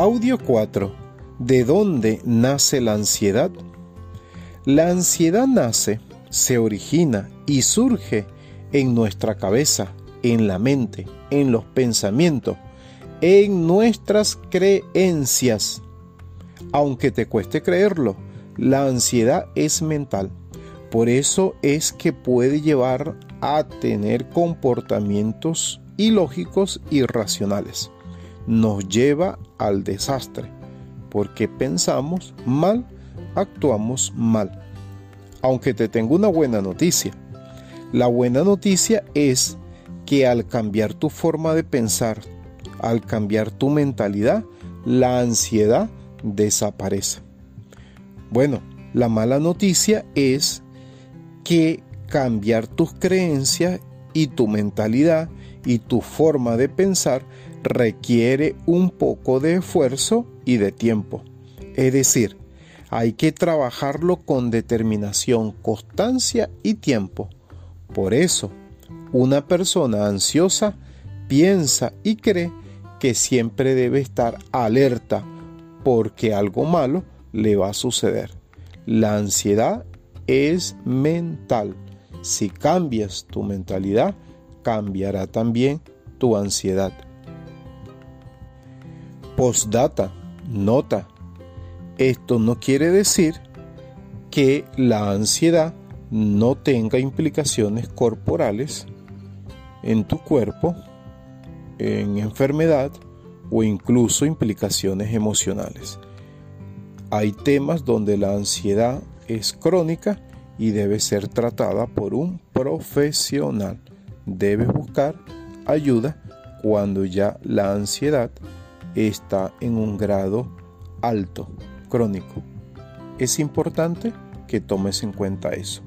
Audio 4. ¿De dónde nace la ansiedad? La ansiedad nace, se origina y surge en nuestra cabeza, en la mente, en los pensamientos, en nuestras creencias. Aunque te cueste creerlo, la ansiedad es mental. Por eso es que puede llevar a tener comportamientos ilógicos y irracionales nos lleva al desastre, porque pensamos mal, actuamos mal. Aunque te tengo una buena noticia. La buena noticia es que al cambiar tu forma de pensar, al cambiar tu mentalidad, la ansiedad desaparece. Bueno, la mala noticia es que cambiar tus creencias y tu mentalidad y tu forma de pensar requiere un poco de esfuerzo y de tiempo. Es decir, hay que trabajarlo con determinación, constancia y tiempo. Por eso, una persona ansiosa piensa y cree que siempre debe estar alerta porque algo malo le va a suceder. La ansiedad es mental. Si cambias tu mentalidad, cambiará también tu ansiedad. Postdata, nota. Esto no quiere decir que la ansiedad no tenga implicaciones corporales en tu cuerpo, en enfermedad o incluso implicaciones emocionales. Hay temas donde la ansiedad es crónica y debe ser tratada por un profesional. Debes buscar ayuda cuando ya la ansiedad está en un grado alto, crónico. Es importante que tomes en cuenta eso.